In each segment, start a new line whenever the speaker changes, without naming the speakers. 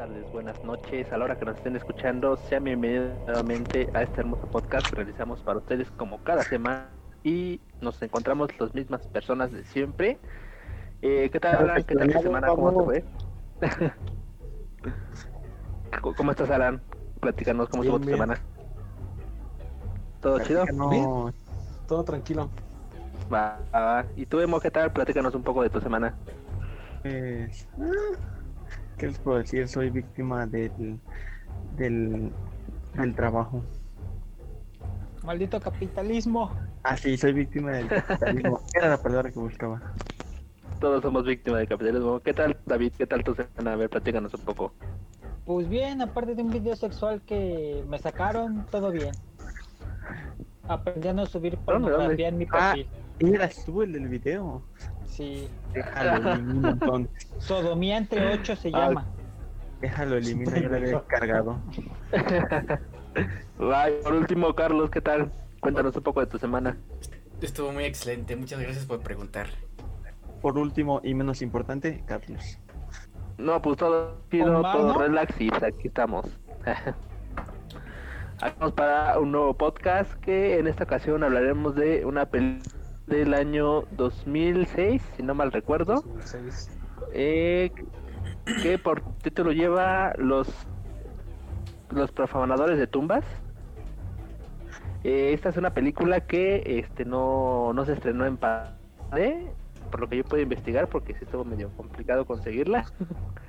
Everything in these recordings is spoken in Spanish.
tardes, buenas noches. A la hora que nos estén escuchando, sean bienvenidos nuevamente a este hermoso podcast que realizamos para ustedes como cada semana y nos encontramos las mismas personas de siempre. Eh, ¿Qué tal, Alan? ¿Qué tal esta semana? ¿Cómo te fue? ¿Cómo estás, Alan? Platícanos cómo estuvo tu semana. ¿Todo chido?
No, todo tranquilo.
Va, va. ¿Y tú, Emo, qué tal? Platícanos un poco de tu semana.
Pues, ah, ¿qué les puedo decir? Soy víctima del, del, del trabajo.
Maldito capitalismo.
Ah, sí, soy víctima del capitalismo. Era la palabra que buscaba.
Todos somos víctimas del capitalismo. ¿Qué tal, David? ¿Qué tal tu semana? A ver, platícanos un poco.
Pues bien, aparte de un video sexual que me sacaron, todo bien. Aprendí a no subir
¿Dónde,
pornografía en mi
Ah,
perfil.
eras tú el del video.
Sí.
Déjalo, elimino entonces.
Sodomía entre ocho se
Ah,
llama.
Déjalo, elimino, yo lo había descargado.
Y por último, Carlos, ¿qué tal? Cuéntanos un poco de tu semana.
Estuvo muy excelente, muchas gracias por preguntar.
Por último y menos importante, Carlos.
No, pues todo chido,
Omar,
todo
¿no?
relax y pues aquí estamos. Vamos para un nuevo podcast que en esta ocasión hablaremos de una película del año 2006, si no mal recuerdo,
Seis.
eh, que por título lleva los los profanadores de tumbas. Eh, esta es una película que este no, no se estrenó en padre, por lo que yo puedo investigar, porque sí estuvo medio complicado conseguirla.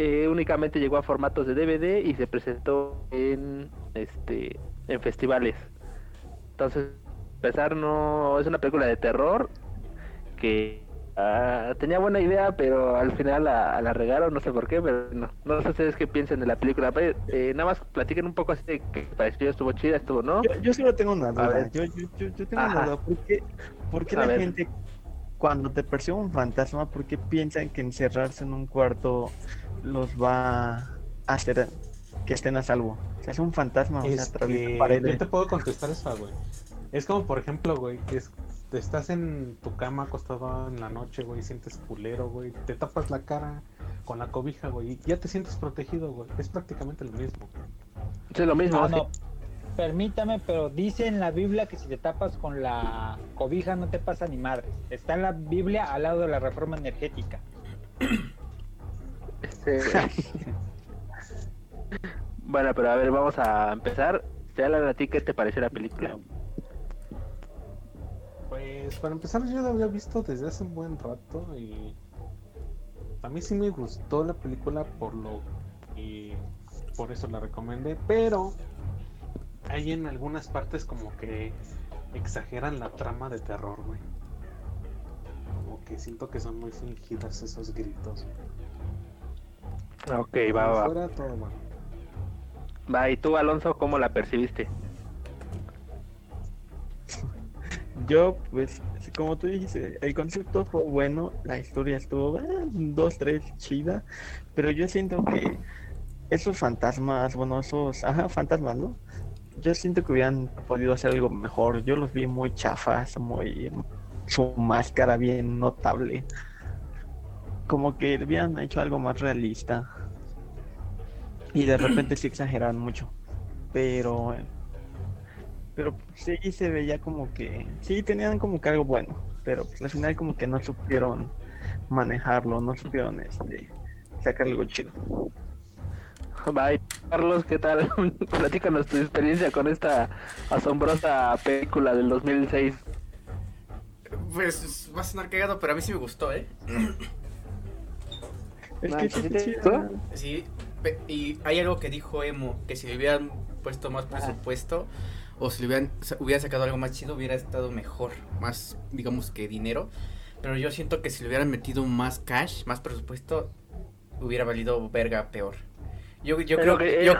Eh, únicamente llegó a formatos de DVD y se presentó en este en festivales. Entonces, empezar no es una película de terror que ah, tenía buena idea, pero al final la, la regaron, no sé por qué, pero no, no sé ustedes qué piensan de la película. Pero, eh, nada más platiquen un poco así de que pareció estuvo chida, estuvo, ¿no?
Yo, yo solo tengo una duda. Yo, yo, yo, yo tengo
Ajá.
una duda. ¿Por qué, por qué
A
la
ver.
gente, cuando te percibe un fantasma, por qué piensan que encerrarse en un cuarto los va a hacer que estén a salvo? O sea, es un fantasma, o sea,
que yo te puedo contestar eso, güey. Es como, por ejemplo, güey, que es, te estás en tu cama acostado en la noche, güey, sientes culero, güey, te tapas la cara con la cobija, güey, y ya te sientes protegido, güey. Es prácticamente lo mismo.
Sí, lo mismo.
Ah, no. Permítame, pero dice en la Biblia que si te tapas con la cobija no te pasa ni madre. Está en la Biblia al lado de la reforma energética.
Este, bueno, pero a ver, vamos a empezar. Te hablan a ti, ¿qué te pareció la película?
Pues para empezar, yo la había visto desde hace un buen rato y a mí sí me gustó la película por lo y por eso la recomendé, pero hay en algunas partes como que exageran la trama de terror, güey. Como que siento que son muy fingidas esos gritos. güey.
Ok, va, va.
Fuera todo bueno.
Va, y tú, Alonso, ¿cómo la percibiste?
Yo, pues, como tú dijiste, el concepto fue bueno, la historia estuvo, eh, dos, tres, chida, pero yo siento que esos fantasmas, bueno, esos, ajá, fantasmas, ¿no? Yo siento que hubieran podido hacer algo mejor. Yo los vi muy chafas, muy, su máscara bien notable. Como que hubieran hecho algo más realista. Y de repente sí exageraron mucho. Pero pero sí se veía como que sí tenían como que algo bueno, pero pues, al final como que no supieron manejarlo, no supieron este sacar algo chido.
Va, y Carlos, ¿qué tal? Platícanos tu experiencia con esta asombrosa película del 2006.
Pues va a sonar cagado, pero a mí sí me gustó, ¿eh?
Es que
¿sí
sí,
te
sí,
gustó?
Sí, pe- y hay algo que dijo Emo, que si le hubieran puesto más presupuesto o si le hubieran, hubieran sacado algo más chido hubiera estado mejor, más digamos que dinero. Pero yo siento que si le hubieran metido más cash, más presupuesto, hubiera valido verga peor. Yo, yo creo que, yo,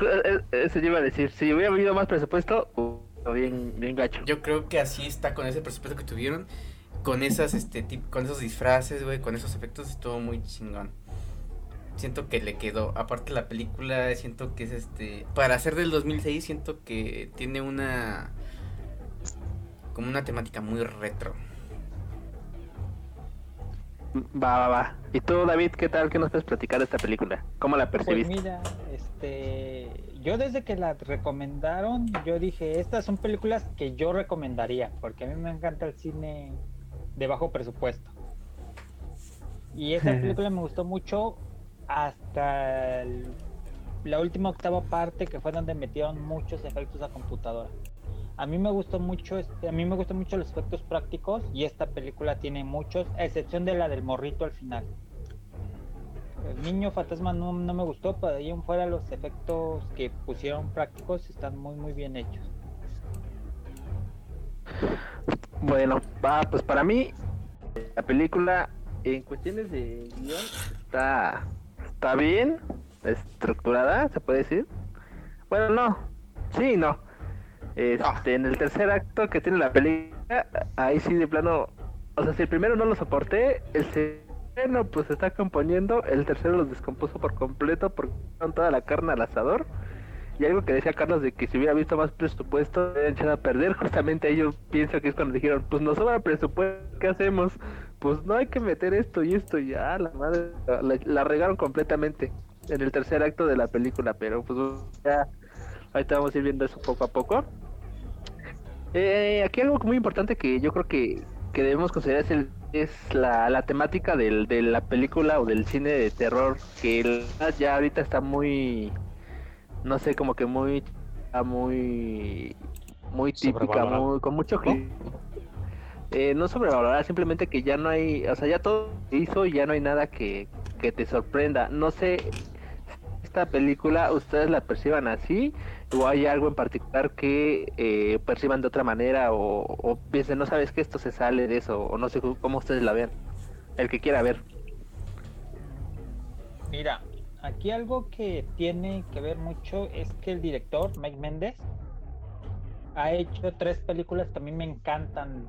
eso iba a decir. Si hubiera habido más presupuesto, bien, bien gacho.
yo creo que así está con ese presupuesto que tuvieron, con esas este tip- con esos disfraces, güey, con esos efectos estuvo muy chingón. Siento que le quedó, aparte la película, siento que es este, para ser del 2006 siento que tiene una como una temática muy retro.
Va, va, va. ¿Y tú, David, qué tal? ¿Qué nos puedes platicar de esta película? ¿Cómo la
Pues
percibiste?
mira, este, yo desde que la recomendaron, yo dije, estas son películas que yo recomendaría, porque a mí me encanta el cine de bajo presupuesto. Y esta película me gustó mucho hasta la última octava parte, que fue donde metieron muchos efectos a computadora. A mí me gustó mucho, este, a mí me gustan mucho los efectos prácticos y esta película tiene muchos, a excepción de la del morrito al final. El niño fantasma no, no me gustó, pero de ahí en fuera los efectos que pusieron prácticos están muy muy bien hechos.
Bueno, pues para mí, la película, en cuestiones de guion, está, está bien estructurada, se puede decir. Bueno, no, sí, no. Este, en el tercer acto que tiene la película, ahí sí de plano, o sea, si el primero no lo soporté, el segundo pues se está componiendo, el tercero los descompuso por completo porque pusieron toda la carne al asador. Y algo que decía Carlos de que si hubiera visto más presupuesto, habían echado a perder. Justamente ellos pienso que es cuando dijeron, pues nos sobra presupuesto, ¿qué hacemos? Pues no hay que meter esto y esto y ya, la madre, la, la regaron completamente en el tercer acto de la película, pero pues ya, ahorita vamos a ir viendo eso poco a poco. Eh, aquí algo muy importante que yo creo que, que debemos considerar es, el, es la, la temática del, de la película o del cine de terror, que el- ya ahorita está muy no sé, como que muy, ah, muy, muy típica, muy, con mucho cli- eh, no sobrevalorada, simplemente que ya no hay, o sea, ya todo se hizo y ya no hay nada que, que te sorprenda. No sé, esta película, ustedes la perciban así o hay algo en particular que eh, perciban de otra manera o, piensen, no sabes que esto se sale de eso o no sé cómo ustedes la ven, el que quiera ver.
Mira, aquí algo que tiene que ver mucho es que el director, Mike Méndez, ha hecho tres películas que a mí me encantan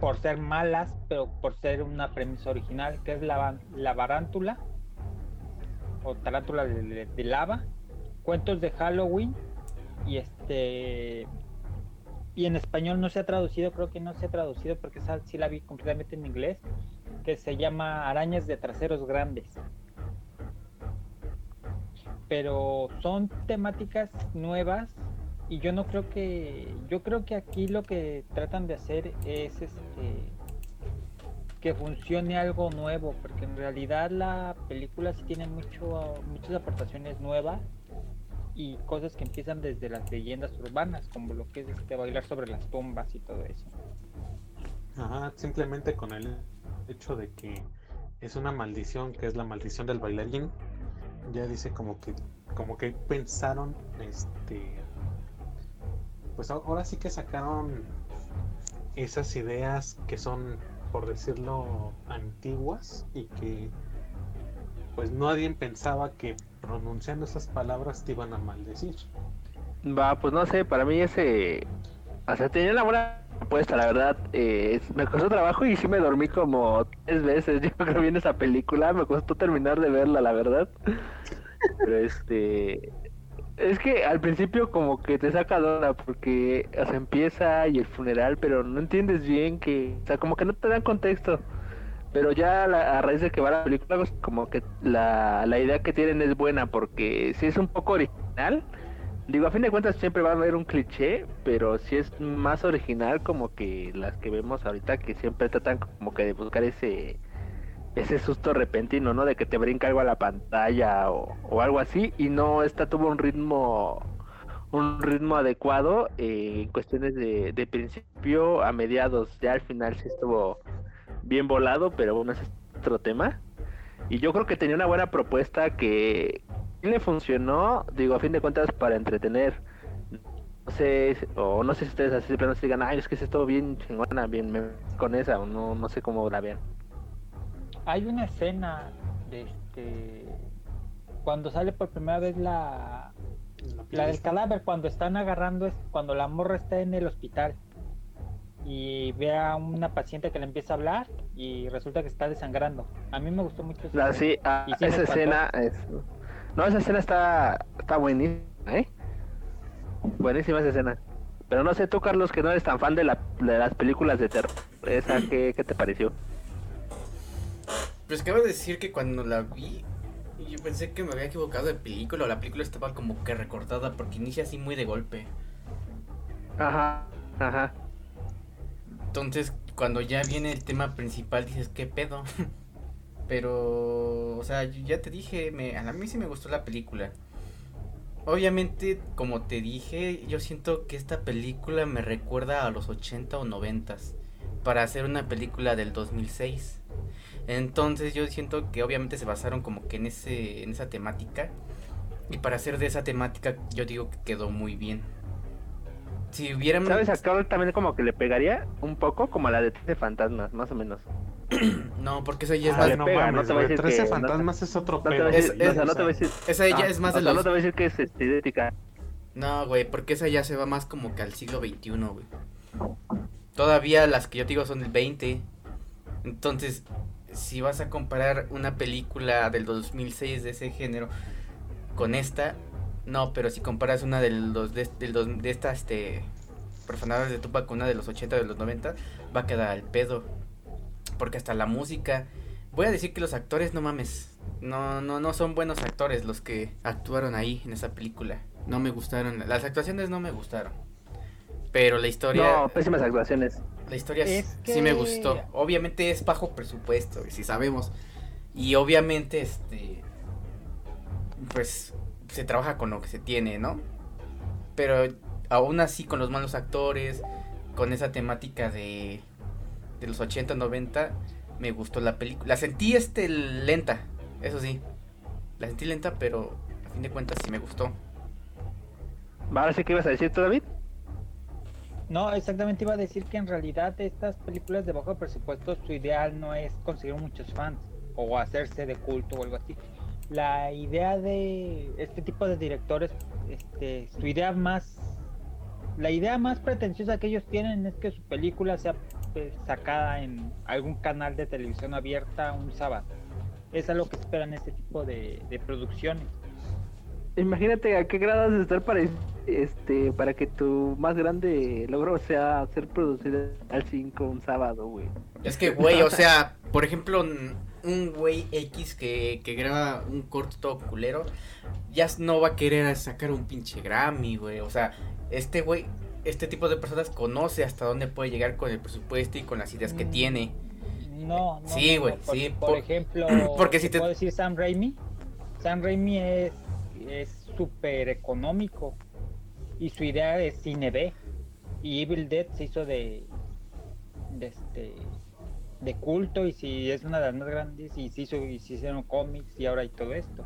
por ser malas, pero por ser una premisa original, que es La, la Barántula o Tarántula de Lava, Cuentos de Halloween y este y en español no se ha traducido, creo que no se ha traducido porque esa sí la vi completamente en inglés, que se llama Arañas de traseros grandes. Pero son temáticas nuevas y yo no creo que yo creo que aquí lo que tratan de hacer es este que funcione algo nuevo porque en realidad la película sí tiene mucho muchas aportaciones nuevas y cosas que empiezan desde las leyendas urbanas como lo que es este bailar sobre las tumbas y todo eso.
Ajá, simplemente con el hecho de que es una maldición, que es la maldición del bailarín, ya dice como que como que pensaron este pues ahora sí que sacaron esas ideas que son por decirlo antiguas y que pues nadie pensaba que pronunciando esas palabras te iban a maldecir.
Va, pues no sé, para mí ese. O sea, tenía una buena propuesta, la verdad. eh, me costó trabajo y sí me dormí como tres veces. Yo creo que vi esa película. Me costó terminar de verla, la verdad. Pero este. Es que al principio como que te saca de onda porque o empieza y el funeral, pero no entiendes bien que, o sea, como que no te dan contexto. Pero ya la- a raíz de que va la película, pues, como que la, la idea que tienen es buena porque sí es un poco original. Digo, a fin de cuentas siempre va a haber un cliché, pero sí es más original como que las que vemos ahorita que siempre tratan como que de buscar ese ese susto repentino, ¿no? De que te brinca algo a la pantalla o, o algo así y no esta tuvo un ritmo un ritmo adecuado eh, en cuestiones de, de principio a mediados, ya al final sí estuvo bien volado, pero bueno, es otro tema. Y yo creo que tenía una buena propuesta que le funcionó, digo, a fin de cuentas, para entretener. No sé, o no sé si ustedes así de plano se digan, ay, es que es esto bien chingona, bien con esa, o no, no sé cómo la vean.
Hay una escena de este cuando sale por primera vez la La del cadáver, cuando están agarrando, es cuando la morra está en el hospital y ve a una paciente que le empieza a hablar y resulta que está desangrando. A mí me gustó mucho esa
La,
escena.
sí, ah,
Y sí
esa escena es... No, esa escena está, está buenísima, ¿eh? Buenísima esa escena. Pero no sé tú, Carlos, que no eres tan fan de, la, de las películas de terror. ¿Esa qué, qué te pareció?
Pues acabo de decir que cuando la vi, yo pensé que me había equivocado de película. o La película estaba como que recortada porque inicia así muy de golpe.
Ajá, ajá.
Entonces, cuando ya viene el tema principal, dices, ¿qué pedo? Pero, o sea, ya te dije, me, a mí sí me gustó la película. Obviamente, como te dije, yo siento que esta película me recuerda a los 80 o 90 para hacer una película del 2006. Entonces yo siento que obviamente se basaron como que en ese en esa temática y para hacer de esa temática yo digo que quedó muy bien. Si hubiéramos
¿Sabes? Acá también como que le pegaría un poco como a la de 13 fantasmas, más o menos.
no, porque esa ya es
Ah,
más
le
no
pega,
mames,
no te voy a
güey,
decir
13
que-
fantasmas es otro
No
pedo.
voy a decir,
Es-
o sea, no te voy a decir,
esa ya es más
o
de los
no te voy a decir que es idéntica.
No, güey, porque esa ya se va más como que al siglo XXI, güey. Todavía las que yo te digo son del 20. Entonces, si vas a comparar una película del 2006 de ese género con esta, no, pero si comparas una de, del dos- de esta, este, profanadores de Tupac con una de los 80 de los 90, va a quedar al pedo. Porque hasta la música, voy a decir que los actores, no mames, no, no, no son buenos actores los que actuaron ahí en esa película. No me gustaron, las actuaciones no me gustaron. Pero la historia...
No, pésimas actuaciones.
La historia
Es
sí me gustó. Obviamente es bajo presupuesto, si sabemos. Y obviamente, este. Pues se trabaja con lo que se tiene, ¿no? Pero aún así, con los malos actores, con esa temática de. de los 80, 90, me gustó la película. La sentí, este, lenta, eso sí. La sentí lenta, pero a fin de cuentas sí me gustó.
Ahora sí que ibas a decir tú, David.
No, exactamente iba a decir que en realidad estas películas de bajo presupuesto su ideal no es conseguir muchos fans o hacerse de culto o algo así. La idea de este tipo de directores, este, su idea más, la idea más pretenciosa que ellos tienen es que su película sea pues, sacada en algún canal de televisión abierta un sábado. Es a lo que esperan este tipo de, de producciones.
Imagínate a qué grado has de estar para, este, para que tu más grande logro sea ser producido al 5 un sábado, güey.
Es que, güey, o sea, por ejemplo, un güey X que, que graba un corto todo culero, ya no va a querer sacar un pinche Grammy, güey. O sea, este güey, este tipo de personas conoce hasta dónde puede llegar con el presupuesto y con las ideas que
Mm.
tiene.
No, no.
Sí,
no,
güey,
no, por-
sí,
Por,
por-
ejemplo,
porque si te-
puedo decir Sam Raimi. Sam Raimi es es súper económico y su idea es cine B. Y Evil Dead se hizo de, de este de culto y si es una de las más grandes y se hizo y se hicieron cómics y ahora hay todo esto.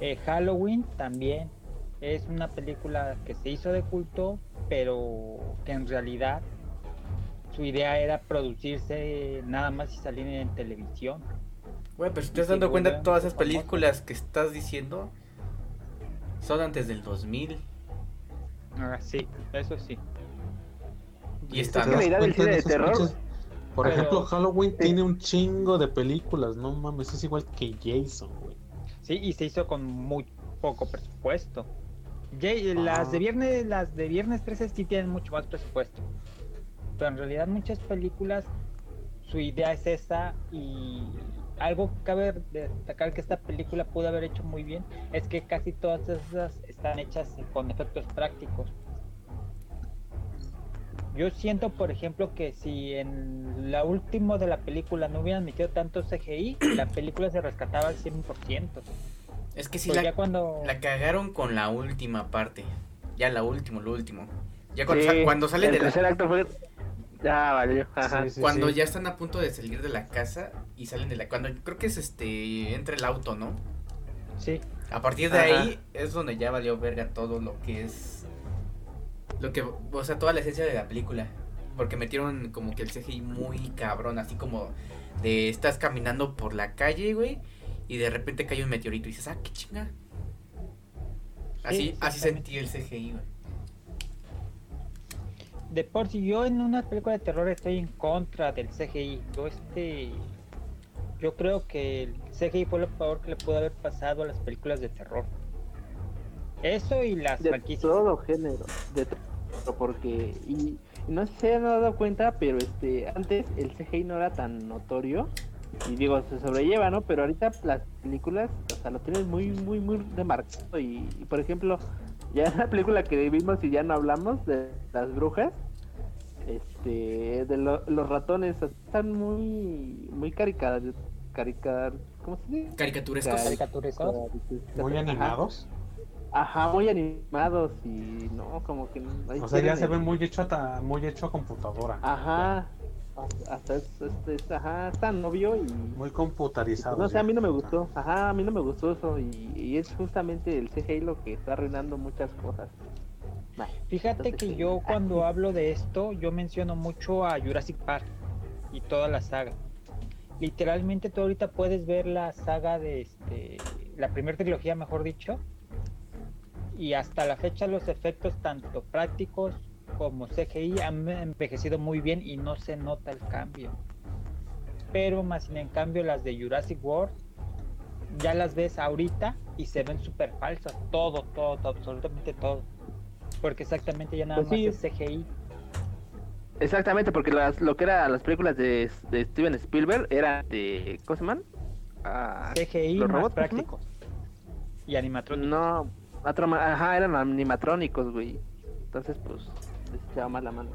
Eh, Halloween también es una película que se hizo de culto, pero que en realidad su idea era producirse nada más y salir en televisión.
Güey, pero si te estás dando cuenta,
güey,
todas esas películas que estás diciendo son antes del 2000.
Ah, sí, eso sí.
Y
¿Te
están...
que la
das
idea del cine
en
de terror-
pinches? Por
Pero-
ejemplo, Halloween tiene un chingo de películas, no mames, es igual que Jason, güey.
Sí, y se hizo con muy poco presupuesto. Ya- las de
Ah.
viernes, las de viernes 13 sí tienen mucho más presupuesto. Pero en realidad muchas películas su idea es esa y algo que cabe destacar que esta película pudo haber hecho muy bien es que casi todas esas están hechas con efectos prácticos. Yo siento, por ejemplo, que si en la última de la película no hubieran metido tanto CGI, la película se rescataba al 100%.
Es que sí,
Pues
la,
ya cuando...
la cagaron con la última parte. Ya la última, lo último. Ya cuando,
Sí,
sa- cuando salen
el
de la...
tercer acto fue... Ya valió, ajá.
Sí, sí,
cuando
sí.
ya están a punto de salir de la casa y salen de la cuando creo que es este entre el auto, ¿no?
Sí,
A partir de
Ajá.
ahí es donde ya valió verga todo lo que es lo que o sea, toda la esencia de la película, porque metieron como que el CGI muy cabrón, así como de estás caminando por la calle, güey, y de repente cae un meteorito y dices, "Ah, qué chinga." Así
Sí,
así sentí el CGI, güey.
De por si yo en una película de terror estoy en contra del CGI. Yo este yo creo que el CGI fue lo peor que le pudo haber pasado a las películas de terror. Eso y las
de
franquicias.
todo género de todo, porque y, y no sé si se han dado cuenta pero este antes el CGI no era tan notorio y digo, se sobrelleva, ¿no? Pero ahorita las películas, o sea, lo tienen muy, muy, muy demarcado. Y, y, por ejemplo, ya en la película que vimos y ya no hablamos de las brujas, este, de lo- los ratones están muy, muy caricadas, caricar, ¿cómo se dice?
Caricaturescos.
Caricaturescos.
Muy animados.
Ajá, muy animados y no, como que... ahí
O sea, ya se ve muy hecho a, muy hecho a computadora.
Ajá, hasta es, es- es- ajá, está novio y...
Muy computarizado.
No sé, a mí no me gustó. Ajá, a mí no me gustó eso. Y, y es justamente el CGI lo que está arruinando muchas cosas. Nah,
Fíjate
entonces,
que
sí.
yo cuando hablo de esto, yo menciono mucho a Jurassic Park y toda la saga. Literalmente tú ahorita puedes ver la saga de este, la primera trilogía, mejor dicho, y hasta la fecha los efectos tanto prácticos como CGI han envejecido muy bien y no se nota el cambio. Pero más sin en cambio las de Jurassic World ya las ves ahorita y se ven súper falsas, todo, todo, todo, absolutamente todo. Porque exactamente ya nada
Pues sí.
más es CGI.
Exactamente, porque las, lo que eran las películas de, de Steven Spielberg eran de. ¿Cómo se llaman? Ah,
CGI
¿los robots,
prácticos. Y animatrónicos.
No, ajá, eran animatrónicos, güey. Entonces, pues, les echaba más la mano.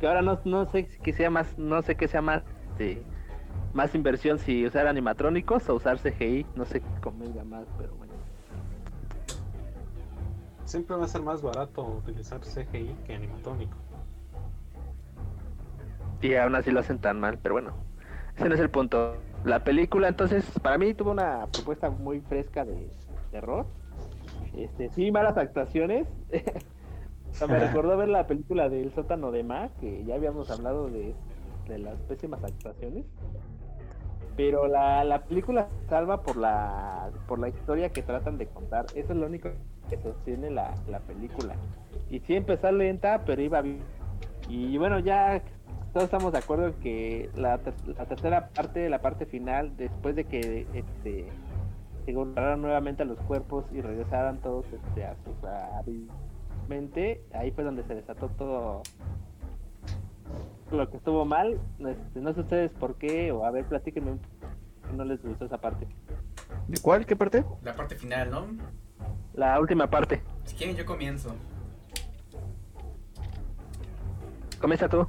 Que ahora no, no sé qué sea más, no sé qué sea más, este, más inversión si usar animatrónicos o usar CGI, no sé qué convenga más, pero bueno.
Siempre va a ser más barato utilizar CGI que animatrónico.
Y aún así lo hacen tan mal, pero bueno, ese no es el punto. La película, entonces, para mí tuvo una propuesta muy fresca de terror. Este, sí, malas actuaciones. O sea, me recordó ver la película del sótano de Ma, que ya habíamos hablado de, de las pésimas actuaciones. Pero la, la película salva por la por la historia que tratan de contar. Eso es lo único que sostiene la, la película. Y sí empezó lenta, pero iba bien. Y bueno, ya todos estamos de acuerdo en que la, ter- la tercera parte, la parte final, después de que este, se encontraran nuevamente a los cuerpos y regresaran todos este, a sus mente, ahí fue donde se desató todo lo que estuvo mal. Este, no sé ustedes por qué, o a ver, platíquenme no les gustó esa parte.
¿De cuál? ¿Qué parte?
La parte final, ¿no?
La última parte.
Si quieren, yo comienzo.
Comienza tú.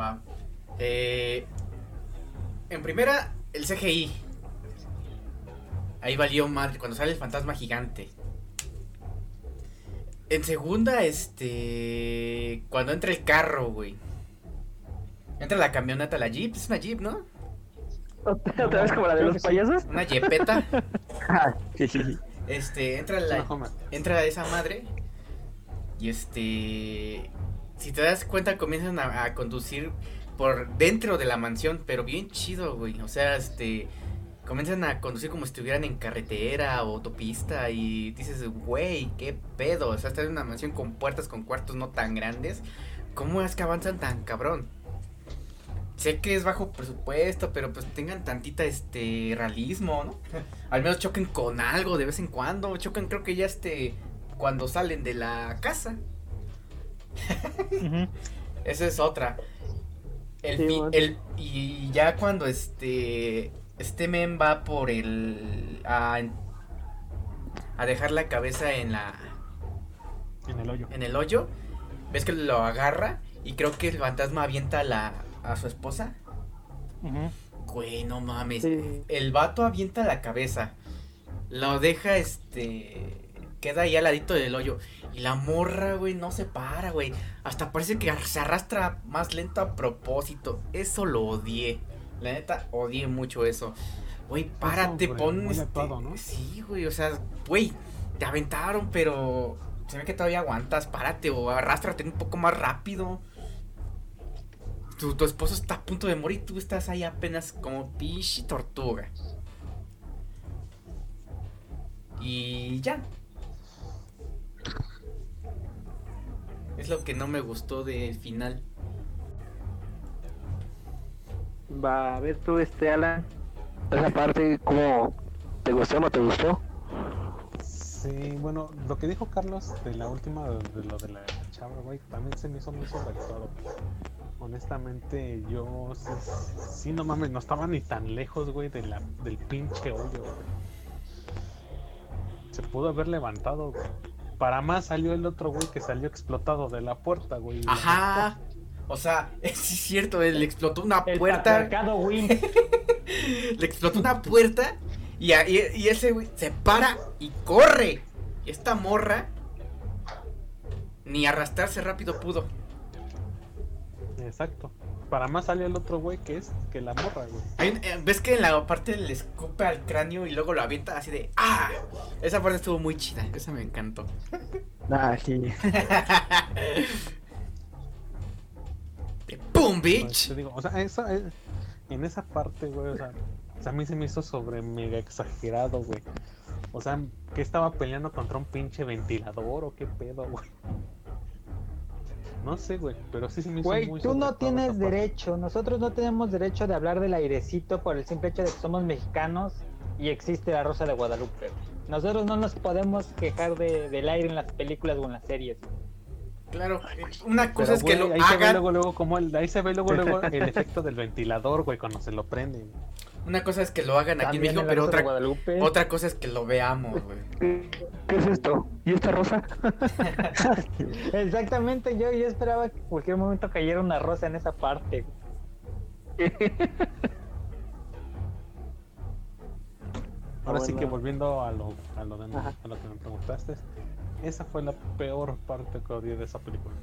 Va. Eh, en primera, el CGI. Ahí valió madre cuando sale el fantasma gigante. En segunda, este. Cuando entra el carro, güey. Entra la camioneta, la Jeep. Es una Jeep, ¿no?
¿Otra vez como la de los payasos?
Una Jeepeta.
Sí, sí, sí.
Este, entra la. entra esa madre y este si te das cuenta comienzan a, a conducir por dentro de la mansión pero bien chido güey o sea este comienzan a conducir como si estuvieran en carretera o autopista y dices güey qué pedo o sea están en una mansión con puertas con cuartos no tan grandes cómo es que avanzan tan cabrón Sé que es bajo presupuesto, pero pues tengan tantita este realismo, ¿no? Al menos choquen con algo de vez en cuando. Chocan creo que ya este cuando salen de la casa. Esa es otra. El,
Sí,
el- y ya cuando este este men va por el a, a dejar la cabeza en la
En el hoyo.
en el hoyo, ves que lo agarra y creo que el fantasma avienta a la a su esposa.
Ujú.
Güey, no mames.
Sí.
El vato avienta la cabeza. Lo deja, este. Queda ahí al ladito del hoyo. Y la morra, güey, no se para, güey. Hasta parece que se arrastra más lento a propósito. Eso lo odié. La neta, odié mucho eso. Güey, párate,
hombre,
pon.
muy
este,
¿no?
Sí, güey, o sea, güey, te aventaron, pero. Se ve que todavía aguantas. Párate o arrástrate un poco más rápido. Tu, tu esposo está a punto de morir, tú estás ahí apenas como pinche tortuga. Y ya. Es lo que no me gustó del final.
Va a ver tú, este Alan. Esa parte, ¿cómo te gustó o no te gustó?
Sí, bueno, lo que dijo Carlos de la última, de lo de la chava, güey, también se me hizo muy sobreactuado. honestamente, yo sí, sí, no mames, no estaba ni tan lejos, güey, de la, del pinche hoyo, güey. Se pudo haber levantado, güey. Para más salió el otro güey que salió explotado de la puerta, güey.
Ajá. O sea, es cierto, le explotó una
El
puerta. Le explotó una puerta y, a- y- y ese güey se para y corre. Y esta morra ni arrastrarse rápido pudo.
Exacto. Para más salió el otro güey que es que la morra, güey.
Eh, ¿Ves que en la parte le escupe al cráneo y luego lo avienta así de ¡Ah! Esa parte estuvo muy chida, esa me encantó.
Ah, sí.
¡Pum, bitch!
te digo, o sea, eso, eh, en esa parte, güey, o sea, o sea, a mí se me hizo sobre mega exagerado, güey. O sea, que estaba peleando contra un pinche ventilador o qué pedo, güey. No sé, güey, pero sí se me hizo
Güey,
muy
tú no tienes derecho, nosotros no tenemos derecho de hablar del airecito por el simple hecho de que somos mexicanos y existe la Rosa de Guadalupe. Nosotros no nos podemos quejar de- del aire en las películas o en las series.
Claro, eh, una cosa
Pero,
es que lo
ahí se ve
hagan,
luego, luego como el, ahí se ve luego, luego el efecto del ventilador, güey, cuando se lo prenden.
una cosa es que lo hagan aquí en
También
México,
en la
pero otra,
Guadalupe.
otra cosa es que lo veamos, güey.
¿Qué, es esto? ¿Y esta rosa?
Exactamente, yo, yo esperaba que en cualquier momento cayera una rosa en esa parte.
Ahora sí que volviendo a lo, a lo, de- a lo que me preguntaste, esa fue la peor parte que odié de esa película.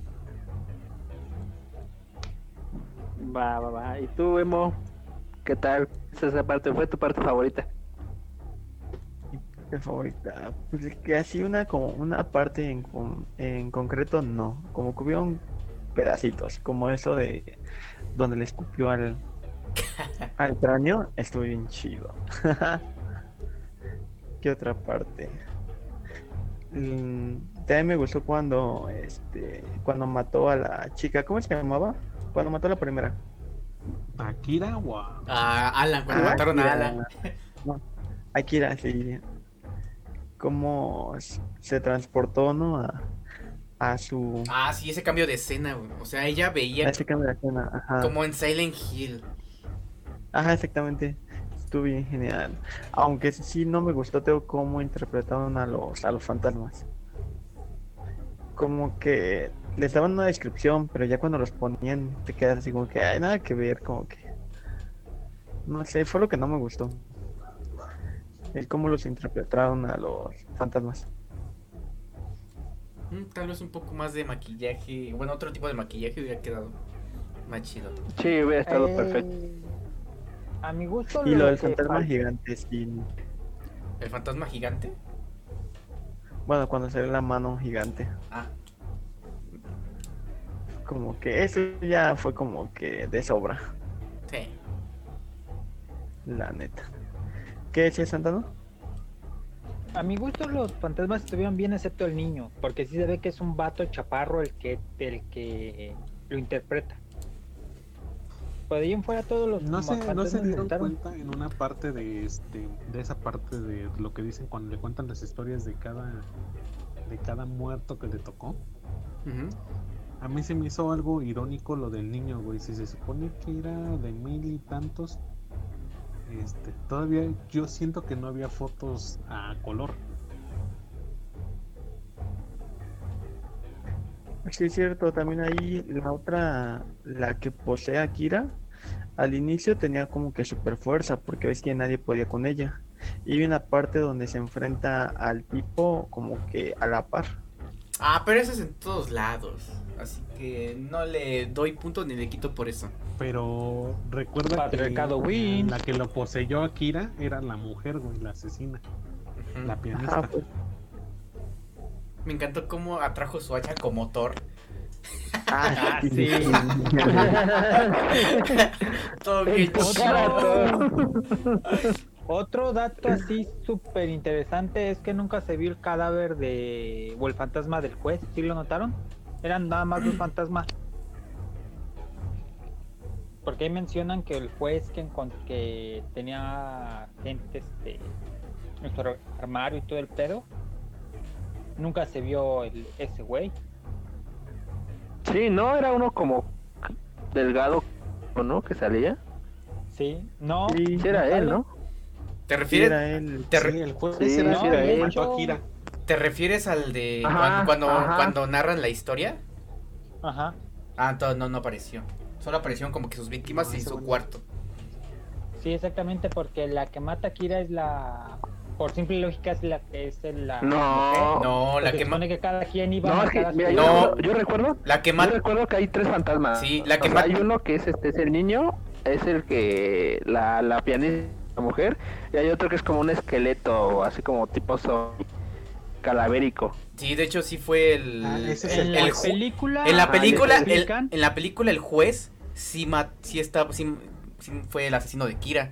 Va, va, va. ¿Y tú, Emo? ¿Qué tal? Esa parte fue tu parte favorita.
Mi favorita. Pues es que así una como una parte en, con- en concreto no. Como que hubieron pedacitos, como eso de donde le escupió al al cráneo, estuvo bien chido. ¿Qué otra parte? Mm, también me gustó cuando este cuando mató a la chica, ¿cómo se llamaba? Cuando mató a la primera.
Akira, wow.
A Alan, cuando
Ah,
mataron a
Akira.
Alan.
No, Akira, sí. Cómo se transportó, ¿no? A, a su.
Ah, sí, ese cambio de escena, güey. O sea, ella
a
veía
ese cambio de escena, Ajá.
como en Silent Hill.
Ajá, exactamente. Estuvo bien genial. Aunque sí no me gustó tengo cómo interpretaron a los, a los fantasmas. Como que les daban una descripción, pero ya cuando los ponían te quedas así como que hay nada que ver, como que. No sé, fue lo que no me gustó. El cómo los interpretaron a los fantasmas.
Mm, Tal vez un poco más de maquillaje. Bueno, otro tipo de maquillaje hubiera quedado más chido.
Sí, hubiera estado
Eh,
perfecto.
A mi gusto,
Y lo del fantasma gigante, sí.
¿El fantasma gigante?
Bueno, cuando se ve la mano gigante.
Ah,
Como que eso ya fue como que de sobra,
sí.
la neta. ¿Qué decía Santana?
A mi gusto los fantasmas estuvieron bien excepto el niño, porque sí se ve que es un vato chaparro el que el que lo interpreta. Por ahí en fuera todos los
No se, no se dieron cuenta en una parte de este de esa parte de lo que dicen cuando le cuentan las historias de cada de cada muerto que le tocó. A mí se me hizo algo irónico lo del niño, güey. Si se supone que era de mil y tantos, este, todavía yo siento que no había fotos a color.
Sí, es cierto, también ahí la otra, la que posee a Kira, al inicio tenía como que super fuerza, porque ves que nadie podía con ella. Y hay una parte donde se enfrenta al tipo como que a la par.
Ah, pero eso es en todos lados. Así que no le doy punto ni le quito por eso.
Pero recuerda que
win.
la que lo poseyó a Kira era la mujer, güey, la asesina, la pianista.
Pues,
Me encantó cómo atrajo su hacha como Thor.
Ah, sí.
Todo bien chido.
Otro dato así súper interesante es que nunca se vio el cadáver de o el fantasma del juez, ¿sí lo notaron? Eran nada más dos fantasmas. Porque ahí mencionan que el juez que, que tenía gente este en su ar- armario y todo el pedo, nunca se vio el, ese güey.
Sí, no, era uno como delgado, ¿no? Que salía.
Sí, no.
Sí,
Sí, era
¿no
él? ¿no?
¿Te
sí,
refieres,
era él.
te,
Sí, el juez
Sí,
era
sí,
el
era
que
él.
mató a Kira.
te refieres al de
Ajá,
cuando, cuando,
ajá.
cuando narran la historia?
Ajá.
Ah, entonces no, no apareció. Solo aparecieron como que sus víctimas
No,
y su
no.
cuarto.
Sí, exactamente, porque la que mata a Kira es la. Por simple lógica, es la que es la.
No.
mujer,
No, la que,
supone que cada quien iba
No,
a
es que,
matar a su.
mira,
No.
yo, yo recuerdo,
la que
yo recuerdo que hay tres fantasmas.
Sí, la
O
que
sea,
ma-
hay uno que es este es el niño, es el que la, la pianista la mujer, y hay otro que es como un esqueleto, así como tipo zombie, calavérico.
Sí, de hecho sí fue el.
Ah,
el- el
película.
en la película, en la película el juez sí, ma- sí está, sí, sí fue el asesino de Kira.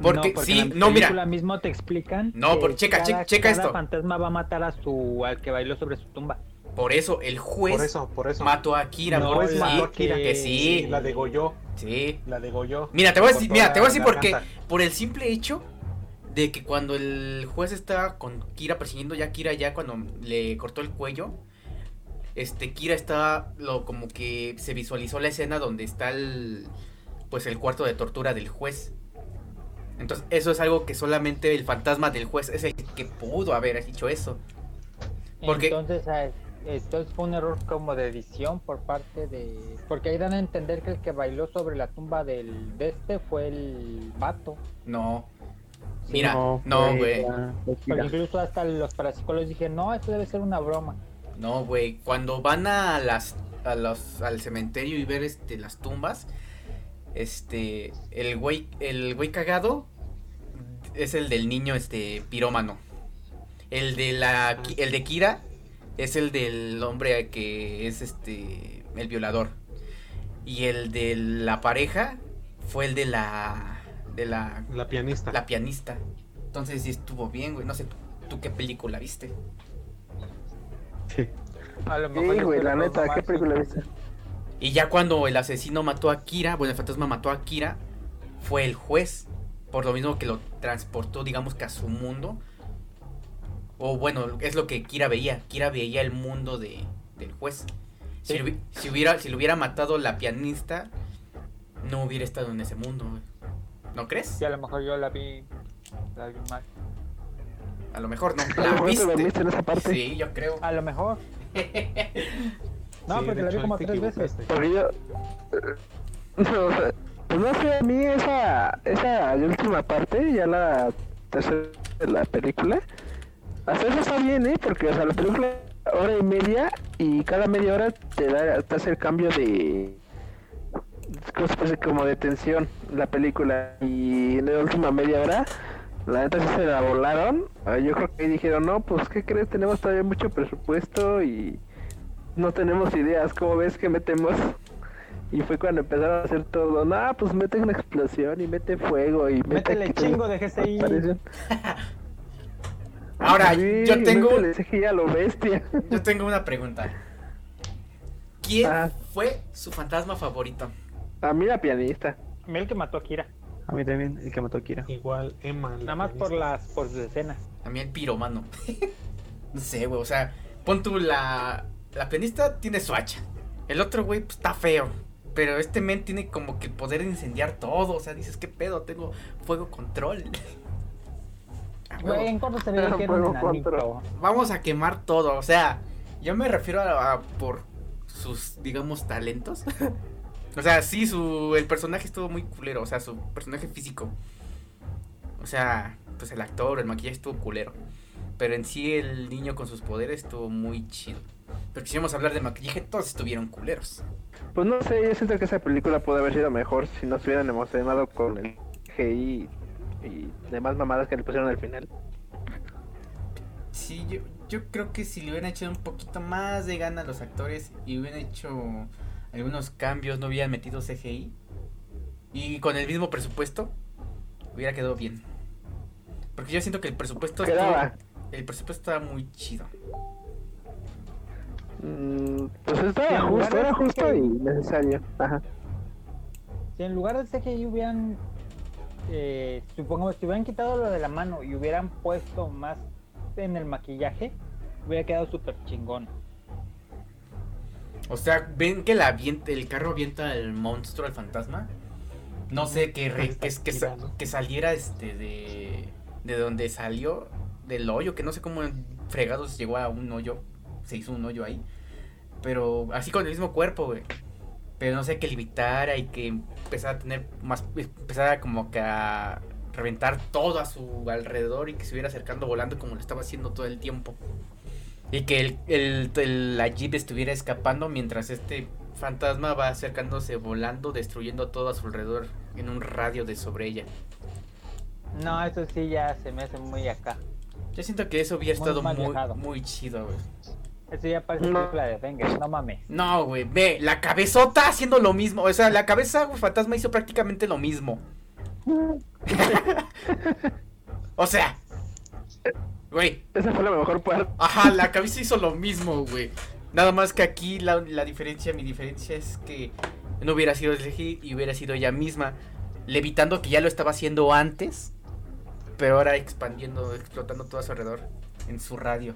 Porque,
no,
sí,
en la
no, mira.
mismo te explican.
No,
que
por- checa,
cada-
che- checa
cada
esto.
fantasma va a matar a su. al que bailó sobre su tumba.
Por eso el juez
Por eso, por eso.
mató a Kira.
No,
por- sí,
mató a Kira.
que sí.
Sí, la degolló.
Sí.
La degolló.
Mira, te voy a decir, mira, te voy a decir por qué.
garganta.
Por el simple hecho de que cuando el juez estaba con Kira persiguiendo ya a Kira ya cuando le cortó el cuello, este Kira estaba lo como que se visualizó la escena donde está el pues el cuarto de tortura del juez. Entonces, eso es algo que solamente el fantasma del juez es el que pudo haber dicho eso. Porque-
Entonces, ah, entonces fue un error como de edición por parte de. Porque ahí dan a entender que el que bailó sobre la tumba del de este fue el vato.
No. Mira, no, güey.
Porque incluso hasta los parapsicólogos dije, no, esto debe ser una broma.
No, güey, cuando van a las a los al cementerio y ver este las tumbas, este el güey el güey cagado es el del niño este pirómano. El de la el de Kira es el del hombre que es este el violador. Y el de la pareja fue el de la de la
La pianista.
la pianista. Entonces sí estuvo bien, güey. No sé tú, qué película viste.
Sí.
A lo
Sí, güey, la neta, ¿qué película viste?
Y ya cuando el asesino mató a Kira, bueno, el fantasma mató a Kira, fue el juez. Por lo mismo que lo transportó, digamos que a su mundo. O bueno, es lo que Kira veía. Kira veía el mundo de, del juez. Si,
Sí.
si hubiera, si lo hubiera matado la pianista, no hubiera estado en ese mundo. güey. ¿No crees?
Sí, a lo mejor yo la vi, la vi mal.
A lo mejor no.
A lo
¿La
mejor
viste?
en esa parte.
Sí, yo creo.
A lo mejor. No,
Sí,
porque la vi como tres veces.
Porque yo. No, sea, pues no sé, a mí esa, esa última parte, ya la tercera de la película, hasta eso está bien, ¿eh? Porque, o sea, la película hora y media y cada media hora te da, te hace el cambio de. ¿Cómo se dice? Como de tensión la película. Y en la última media hora, la neta sí se la volaron. Yo creo que ahí dijeron, no, pues, ¿qué crees? Tenemos todavía mucho presupuesto y no tenemos ideas, ¿cómo ves que metemos? Y fue cuando empezaron a hacer todo, no, pues mete una explosión y mete fuego y mete
Métele chingo de GCI.
Ahora,
Sí,
yo tengo,
métele CGI a lo bestia.
yo tengo una pregunta. ¿Quién
Ah.
fue su fantasma favorito?
A mí la pianista.
A mí el que mató a Kira.
A mí también, el que mató a Kira.
Igual Emma.
Nada más por las por sus escenas.
A mí el piromano. no sé, güey, o sea, pon tú la... La pianista tiene su hacha. El otro, güey, pues está feo. Pero este men tiene como que el poder de incendiar todo. O sea, dices, ¿qué pedo? Tengo fuego control. Ah.
Güey, en corto se veía que un
Fuego
enanito.
control.
Vamos a quemar todo. O sea, yo me refiero a, a por sus, digamos, talentos. o sea, sí, su, el personaje estuvo muy culero. O sea, su personaje físico. O sea, pues el actor, el maquillaje estuvo culero. Pero en sí el niño con sus poderes estuvo muy chido. Pero quisiéramos hablar de maquillaje, todos estuvieron culeros.
Pues no sé, yo siento que esa película puede haber sido mejor si no se hubieran emocionado con el GI y demás mamadas que le pusieron al final.
Sí, yo, yo creo que si le hubieran hecho un poquito más de gana a los actores y hubieran hecho algunos cambios, no hubieran metido CGI y con el mismo presupuesto, hubiera quedado bien. Porque yo siento que el presupuesto
Quedaba.
el presupuesto estaba muy chido.
Mm, pues estaba justo, era justo
CGI.
y necesario. Ajá.
Si en lugar de CGI hubieran, eh, supongamos, si hubieran quitado lo de la mano y hubieran puesto más en el maquillaje, hubiera quedado súper chingón.
O sea, ven que la avienta- el carro avienta al monstruo, al fantasma. No sé, que, re- que, que, sa-
Girando.
que saliera este de, de donde salió, del hoyo, que no sé cómo fregados llegó a un hoyo, se hizo un hoyo ahí. Pero así con el mismo cuerpo, güey. Pero no sé, que limitara y que empezara a tener más, empezara como que a reventar todo a su alrededor y que se hubiera acercando volando como lo estaba haciendo todo el tiempo. Y que el, el- el- la jeep estuviera escapando mientras este fantasma va acercándose volando, destruyendo todo a su alrededor en un radio de sobre ella.
No, eso sí ya se me hace muy acá.
Yo siento que eso hubiera
Muy
estado muy, muy chido, güey.
Eso ya parece
No.
película de Wenger, no mames.
No, güey, ve, la cabezota haciendo lo mismo. O sea, la cabeza güey, fantasma hizo prácticamente lo mismo. o sea, güey,
Esa fue la mejor parte.
Ajá, la cabeza hizo lo mismo, güey. Nada más que aquí la, la diferencia, mi diferencia es que no hubiera sido elegir y hubiera sido ella misma, levitando que ya lo estaba haciendo antes, pero ahora expandiendo, explotando todo a su alrededor en su radio.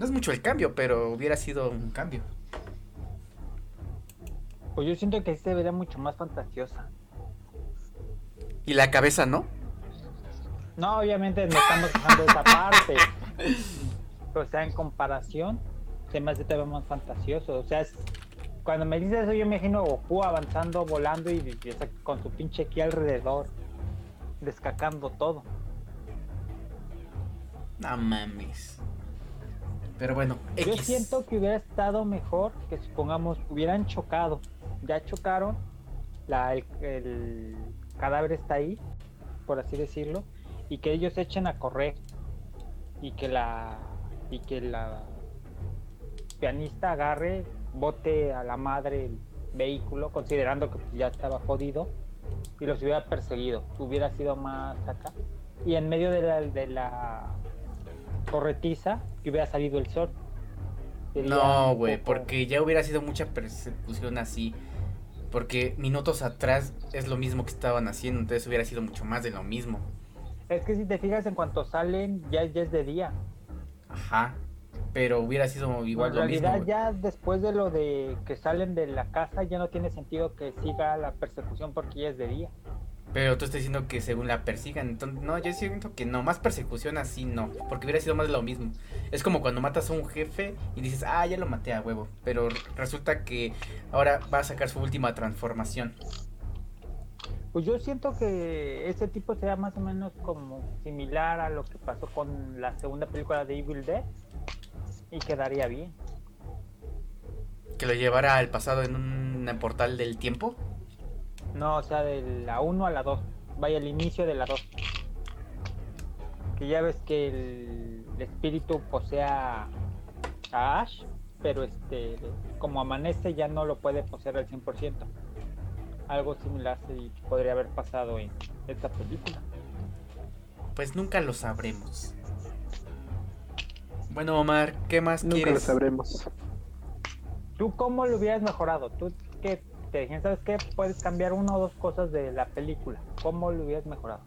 No es mucho el cambio, pero hubiera sido un cambio.
Pues yo siento que se vería mucho más fantasiosa.
Y la cabeza, ¿no?
No, obviamente no estamos dejando esa parte. O sea, en comparación, se me hace todavía más fantasioso. O sea, es- cuando me dices eso, yo me imagino a Goku avanzando, volando y, y, o sea, con su pinche aquí alrededor, descacando todo.
No mames. Pero bueno,
Yo siento que hubiera estado mejor que supongamos hubieran chocado. Ya chocaron, la, el, el cadáver está ahí, por así decirlo, y que ellos se echen a correr y que la y que la pianista agarre, bote a la madre el vehículo, considerando que ya estaba jodido y los hubiera perseguido, hubiera sido más acá. Y en medio de la, de la corretiza que hubiera salido el sol. Sería
No, güey,
poco-
porque ya hubiera sido mucha persecución así. Porque minutos atrás es lo mismo que estaban haciendo, entonces hubiera sido mucho más de lo mismo.
Es que si te fijas en cuanto salen, ya, ya es de día.
Ajá. Pero hubiera sido igual
en
lo mismo.
realidad
güey.
ya después de lo de que salen de la casa ya no tiene sentido que siga la persecución porque ya es de día.
Pero tú estás diciendo que según la persigan. Entonces, no, yo siento que no, más persecución así no. Porque hubiera sido más de lo mismo. Es como cuando matas a un jefe y dices, ah, ya lo maté a huevo. Pero resulta que ahora va a sacar su última transformación.
Pues yo siento que ese tipo sería más o menos como similar a lo que pasó con la segunda película de Evil Dead y quedaría bien.
Que lo llevara al pasado en un portal del tiempo.
No, o sea, de la 1 a la 2. Vaya, el inicio de la 2. Que ya ves que el, el espíritu posea a Ash, pero este, como amanece ya no lo puede poseer al 100%. Algo similar sí podría haber pasado en esta película.
Pues nunca lo sabremos. Bueno, Omar, ¿qué más
Nunca lo
quieres?
sabremos.
¿Tú cómo lo hubieras mejorado? ¿Tú qué te dijeron, sabes qué? Puedes cambiar una o dos cosas de la película. ¿Cómo lo hubieras mejorado?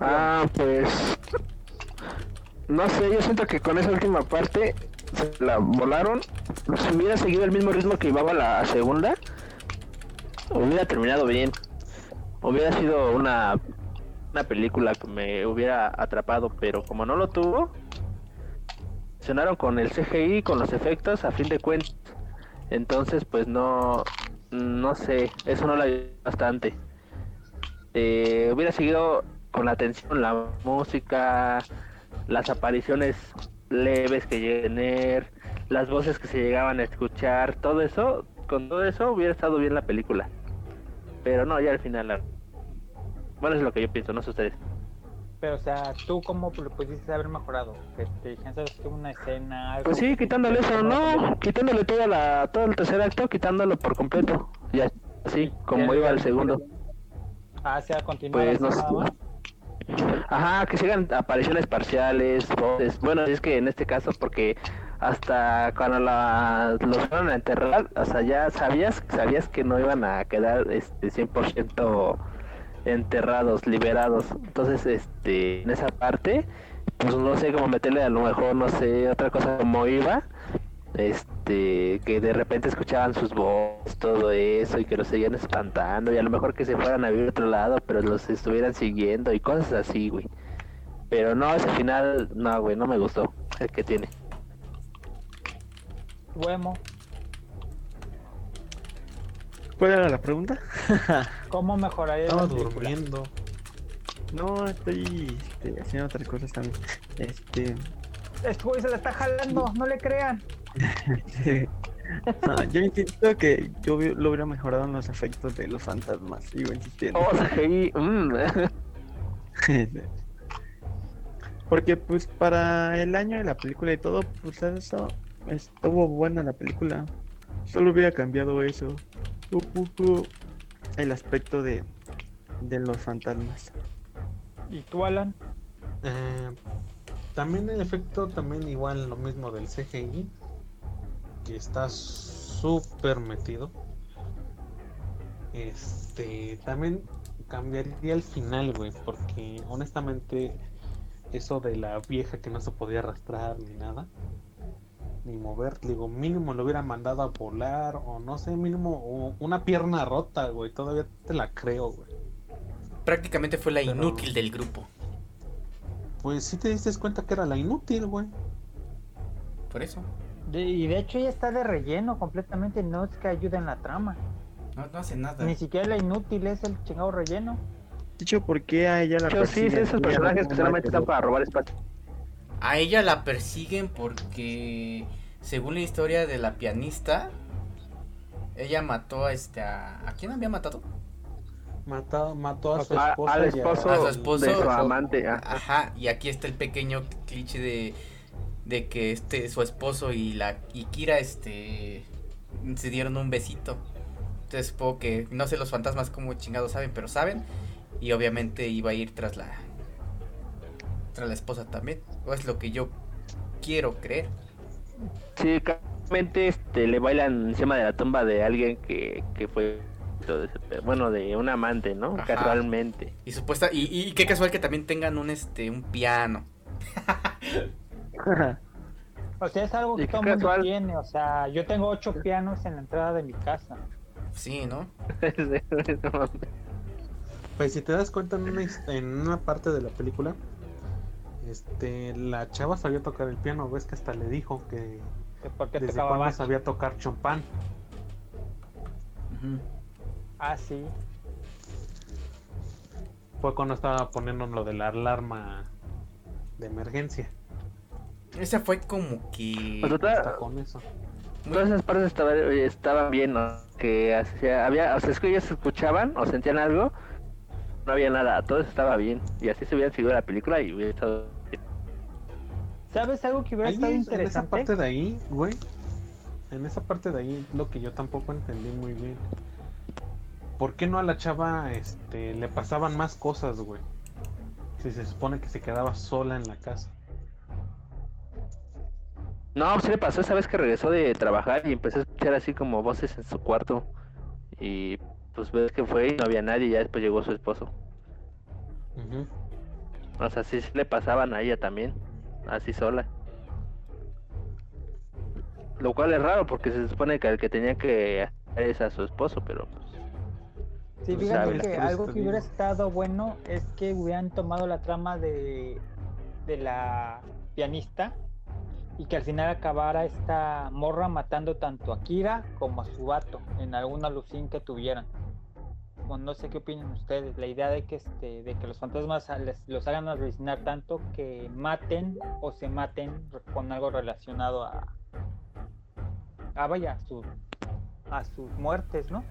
Ah, pues. No sé, yo siento que con esa última parte se la volaron. Si hubiera seguido el mismo ritmo que llevaba la segunda, hubiera terminado bien. Hubiera sido una, una película que me hubiera atrapado, pero como no lo tuvo, sonaron con el CGI, con los efectos, a fin de cuentas. Entonces, pues no, no sé, eso no la ayudó bastante. Eh, hubiera seguido con la atención, la música, las apariciones leves que llegué a tener, las voces que se llegaban a escuchar, todo eso, con todo eso hubiera estado bien la película. Pero no, ya al final, bueno, es lo que yo pienso, no sé ustedes.
Pero, o sea, ¿tú cómo lo pudiste haber mejorado? Que te dijeron, sabes qué? Una escena, algo.
Pues sí, quitándole eso, no, quitándole toda la, todo el tercer acto, quitándolo por completo, ya, así, como iba el segundo.
Ah, se va a continuar.
Pues no
nada.
Ajá, que sigan apariciones parciales, voces. Bueno, es que en este caso, porque hasta cuando la, los fueron a enterrar, o sea, ya sabías, sabías que no iban a quedar este 100% enterrados, liberados. Entonces, este, en esa parte, pues no sé cómo meterle a lo mejor, no sé, otra cosa como iba. este que de repente escuchaban sus voces, todo eso y que los seguían espantando y a lo mejor que se fueran a vivir otro lado, pero los estuvieran siguiendo y cosas así, güey. Pero no, ese final, no, güey, no me gustó el que tiene.
Huemo,
¿Cuál era la pregunta?
¿cómo mejoraría
Estaba durmiendo.
No, estoy este, haciendo otras cosas también. Este.
Este güey se la está jalando, no le crean.
no, yo insisto que yo lo hubiera mejorado en los efectos de los fantasmas. Sigo insistiendo.
Oh, CGI, mm.
Porque pues para el año de la película y todo, pues eso estuvo buena la película. Solo hubiera cambiado eso. Un poco el aspecto de, de los fantasmas.
¿Y tú, Alan?
Eh, también el efecto, también igual lo mismo del CGI, que está súper metido. Este, también cambiaría el final, güey, porque honestamente eso de la vieja que no se podía arrastrar ni nada, ni mover, digo, mínimo lo hubiera mandado a volar o no sé, mínimo o una pierna rota, güey, todavía te la creo, güey.
Prácticamente fue la
Pero-
inútil del grupo.
Pues sí te diste cuenta que era la inútil, güey.
Por eso.
De- y de hecho ella está de relleno completamente, no es que ayude en la trama.
No, no hace nada.
Ni siquiera la inútil es el chingado relleno.
Dicho, ¿por qué a ella la
Pero sí, esos personajes que solamente están para robar espacio.
A ella la persiguen porque, según la historia de la pianista, ella mató a este a, ¿a quién había matado?
Mató, mató a su
A-
esposa.
al
y a-
esposo,
A su esposo.
de su amante. ah.
Ajá, y aquí está el pequeño cliché de, de que este su esposo y la y Kira este se dieron un besito. Entonces supongo que no sé los fantasmas como chingados saben, pero saben y obviamente iba a ir tras la tras la esposa también. O es lo que yo quiero creer.
Sí, claramente este, le bailan encima de la tumba de alguien que, que fue, bueno, de un amante, ¿no?
Ajá.
Casualmente.
Y supuesta y, y qué casual que también tengan un este un piano.
O sea, es algo que todo el mundo tiene. O sea, yo tengo ocho pianos en la entrada de mi casa.
Sí, ¿no?
Pues si te das cuenta en una, en una parte de la película, este, la chava sabía tocar el piano, ves que hasta le dijo que desde
bajo.
sabía tocar champán.
Ujú.
Ah, sí.
Fue cuando estaba poniendo lo de la alarma de emergencia.
Esa fue como que
toda-
Hasta con eso.
todas esas partes estaban, estaban bien, ¿no? Que hacía- había, o sea, es que ellos escuchaban o sentían algo, no había nada, todo estaba bien. Y así se hubieran seguido la película y hubiera estado bien.
¿Sabes algo que hubiera
Ahí,
estado
en esa
interesante?
parte de ahí, güey, en esa parte de ahí lo que yo tampoco entendí muy bien. ¿Por qué no a la chava este, le pasaban más cosas, güey? Si se supone que se quedaba sola en la casa.
No, sí le pasó esa vez que regresó de trabajar y empezó a escuchar así como voces en su cuarto. Y pues ves que fue y no había nadie y ya después llegó su esposo. O sea, sí, sí le pasaban a ella también, así sola. Lo cual es raro porque se supone que el que tenía que hacer es a su esposo, pero pues...
Sí,
Pues,
fíjate que algo que hubiera estado bueno es que hubieran tomado la trama de, de la pianista y que al final acabara esta morra matando tanto a Kira como a su vato en alguna alucín que tuvieran. Bueno, no sé qué opinan ustedes, la idea de que este, de que los fantasmas les- los hagan alucinar tanto que maten o se maten con algo relacionado a, a vaya, a su- a sus muertes, ¿no?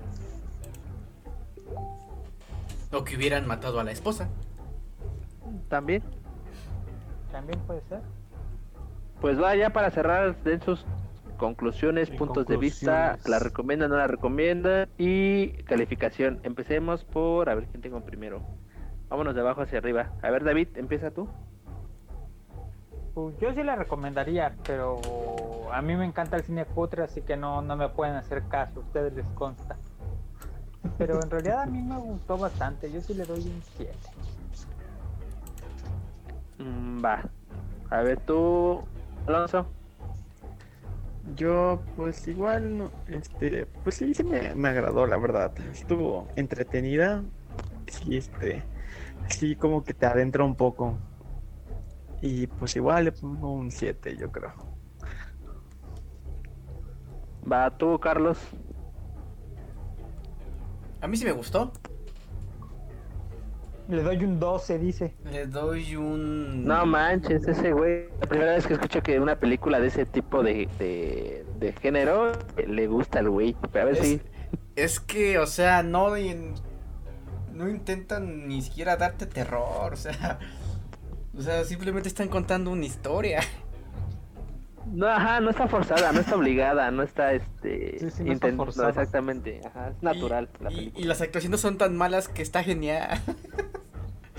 o que hubieran matado a la esposa.
También.
También puede ser.
Pues va ya para cerrar, den sus conclusiones, puntos de vista, la recomienda, no la recomienda y calificación. Empecemos por a ver quién tengo primero. Vámonos de abajo hacia arriba. A ver, David, empieza tú.
Pues yo sí la recomendaría, pero a mí me encanta el cine cutre, así que no, no me pueden hacer caso, a ustedes les consta. Pero en realidad a mí me gustó bastante, yo sí le doy un 7.
Mm, va. A ver tú, Alonso.
Yo, pues igual, no, este, pues sí, sí me, me agradó, la verdad. Estuvo entretenida. Sí, este, sí, como que te adentra un poco. Y pues igual le pongo un 7, yo creo.
Va tú, Carlos.
A mí sí me gustó.
Le doy un 12, dice.
Le doy un.
No manches, ese güey. La primera vez que escucho que una película de ese tipo de, de, de género le gusta al güey. Pero a ver
Es,
si.
es que, o sea, no. no intentan ni siquiera darte terror, o sea. O sea, simplemente están contando una historia.
No, ajá, no está forzada, no está obligada, no está este.
Sí, sí, no está
intent-
forzada.
exactamente, ajá, es natural
Y-
la
y,
película.
y las actuaciones son tan malas que está genial.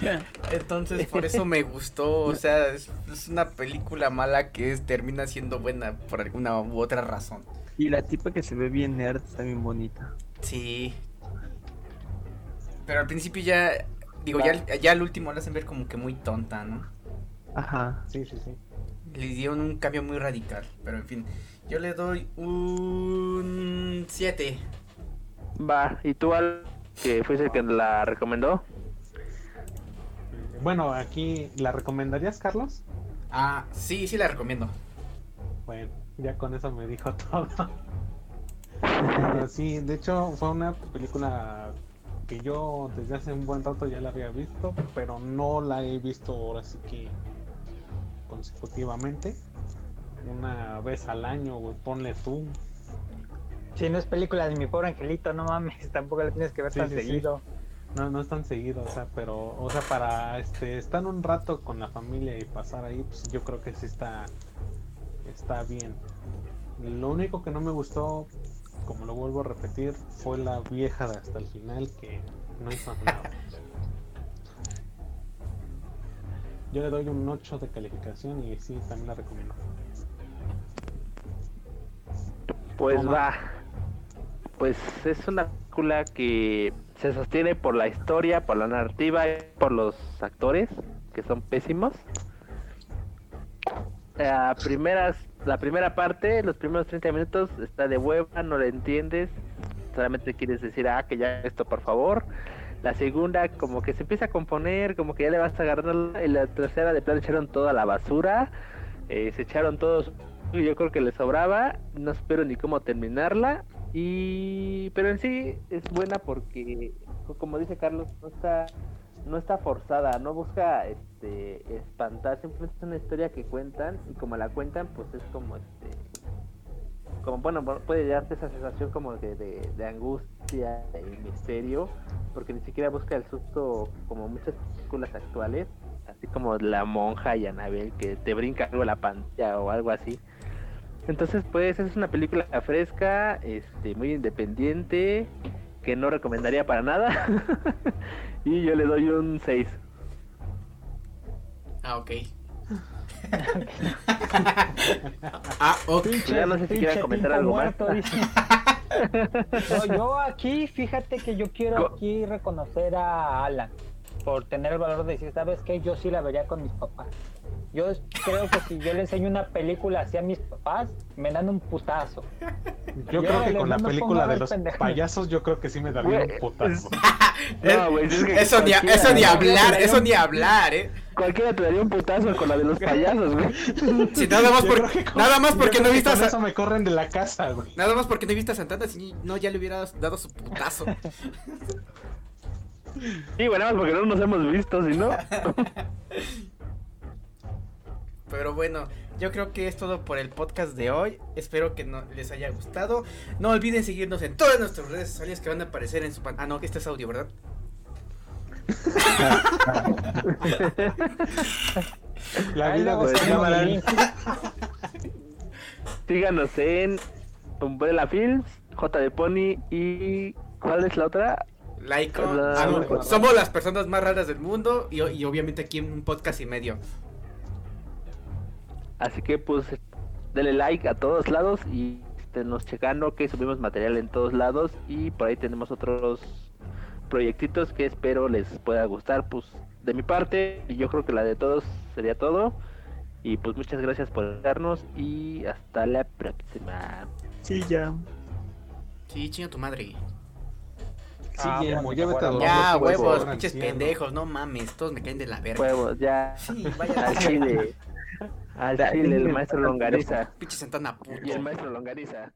Entonces, por eso me gustó. O sea, es, es una película mala que es, termina siendo buena por alguna u otra razón.
Y la tipa que se ve bien nerd está bien bonita.
Sí. Pero al principio ya. Digo, ya, ya al último la hacen ver como que muy tonta, ¿no?
Ajá.
Sí, sí, sí.
Le dieron un cambio muy radical. Pero en fin, yo le doy un 7.
Va, ¿y tú al que fuiste el que la recomendó?
Bueno, aquí, ¿la recomendarías, Carlos?
Ah, sí, sí la recomiendo.
Bueno, ya con eso me dijo todo. Pero sí, de hecho fue una película que yo desde hace un buen rato ya la había visto, pero no la he visto ahora sí que consecutivamente. Una vez al año, güey, ponle tú.
Si no es película de mi pobre angelito, no mames, tampoco la tienes que ver
Sí,
tan
sí, sí. No, no es tan seguido, o sea, pero, o sea, para este estar un rato con la familia y pasar ahí, pues yo creo que sí está, está bien. Lo único que no me gustó, como lo vuelvo a repetir, fue la vieja de hasta el final que no hizo nada. Yo le doy un 8 de calificación y sí, también la recomiendo.
Pues
Toma.
va. Pues es una película que se sostiene por la historia, por la narrativa, por los actores, que son pésimos. La, primeras, la primera parte, los primeros 30 minutos, está de hueva, no le entiendes. Solamente quieres decir, ah, que ya esto, por favor. La segunda, como que se empieza a componer, como que ya le vas agarrando. Y la tercera, de plano, echaron toda a la basura. Eh, se echaron todos yo creo que le sobraba, no espero ni cómo terminarla y pero en sí es buena porque como dice Carlos no está no está forzada, no busca este espantar, simplemente es una historia que cuentan y como la cuentan pues es como este como bueno puede darte esa sensación como de, de, de angustia y misterio porque ni siquiera busca el susto como muchas películas actuales así como la monja y Anabel que te brinca algo la pantalla o algo así entonces, pues, es una película fresca, este, muy independiente, que no recomendaría para nada. y yo le doy un 6.
Ah, ok. ah, ok.
Ya no sé si quieren
Pinche
comentar algo más.
muerto, dice. No, yo aquí, fíjate que yo quiero aquí reconocer a Alan por tener el valor de decir, ¿sabes qué? Yo sí la vería con mis papás. Yo creo que si yo le enseño una película así a mis papás, me dan un putazo.
Yo creo que con la película de los payasos, yo creo que sí me daría un putazo.
No, güey, es que
Eso ni, eso ni hablar, eso ni hablar, eh.
Cualquiera te daría un putazo con la de los payasos, güey.
Nada más,
Yo
por-
creo que con-
nada más porque no viste a
eso me corren de la casa, güey.
Nada más porque no viste a Santana, si no, ya le hubiera dado su putazo.
Sí, bueno, más porque no nos hemos visto, si no.
Pero bueno, yo creo que es todo por el podcast de hoy. Espero que no, les haya gustado. No olviden seguirnos en todas nuestras redes sociales que van a aparecer en su pan. Ah, no, que este es audio, ¿verdad?
La vida de
pues. Síganos en Umbrella Films, J de Pony y. ¿Cuál es la otra?
Laico.
Hola.
Ah, no, somos las personas más raras del mundo y, y obviamente aquí en un podcast y medio.
Así que pues denle like a todos lados y nos checando que subimos material en todos lados y por ahí tenemos otros proyectitos que espero les pueda gustar pues de mi parte y yo creo que la de todos sería todo Y pues muchas gracias por darnos y hasta la próxima.
Sí, ya.
Sí, chinga tu madre.
Sí,
Ah,
Guillermo, ya vete a dormir.
Ya, huevos, pinches pendejos, no mames, todos me caen de la verga.
Huevos, ya.
Sí, vaya.
Al chile. Al
Dale,
chile, el maestro Longaniza.
Pinche Santana puto.
Y el maestro Longaniza.